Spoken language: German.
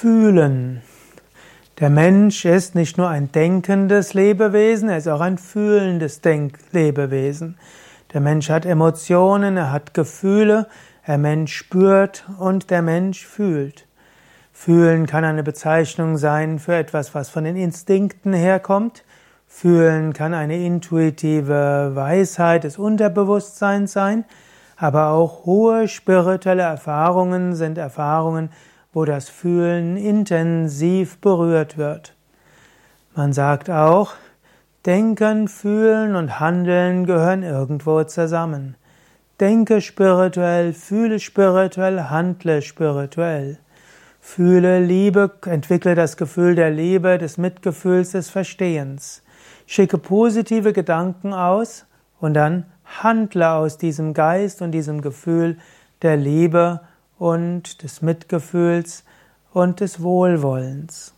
Fühlen. Der Mensch ist nicht nur ein denkendes Lebewesen, er ist auch ein fühlendes Denk Lebewesen. Der Mensch hat Emotionen, er hat Gefühle, der Mensch spürt und der Mensch fühlt. Fühlen kann eine Bezeichnung sein für etwas, was von den Instinkten herkommt. Fühlen kann eine intuitive Weisheit des Unterbewusstseins sein, aber auch hohe spirituelle Erfahrungen sind Erfahrungen, wo das Fühlen intensiv berührt wird. Man sagt auch, Denken, Fühlen und Handeln gehören irgendwo zusammen. Denke spirituell, fühle spirituell, handle spirituell. Fühle Liebe, entwickle das Gefühl der Liebe, des Mitgefühls, des Verstehens. Schicke positive Gedanken aus und dann handle aus diesem Geist und diesem Gefühl der Liebe und des Mitgefühls und des Wohlwollens.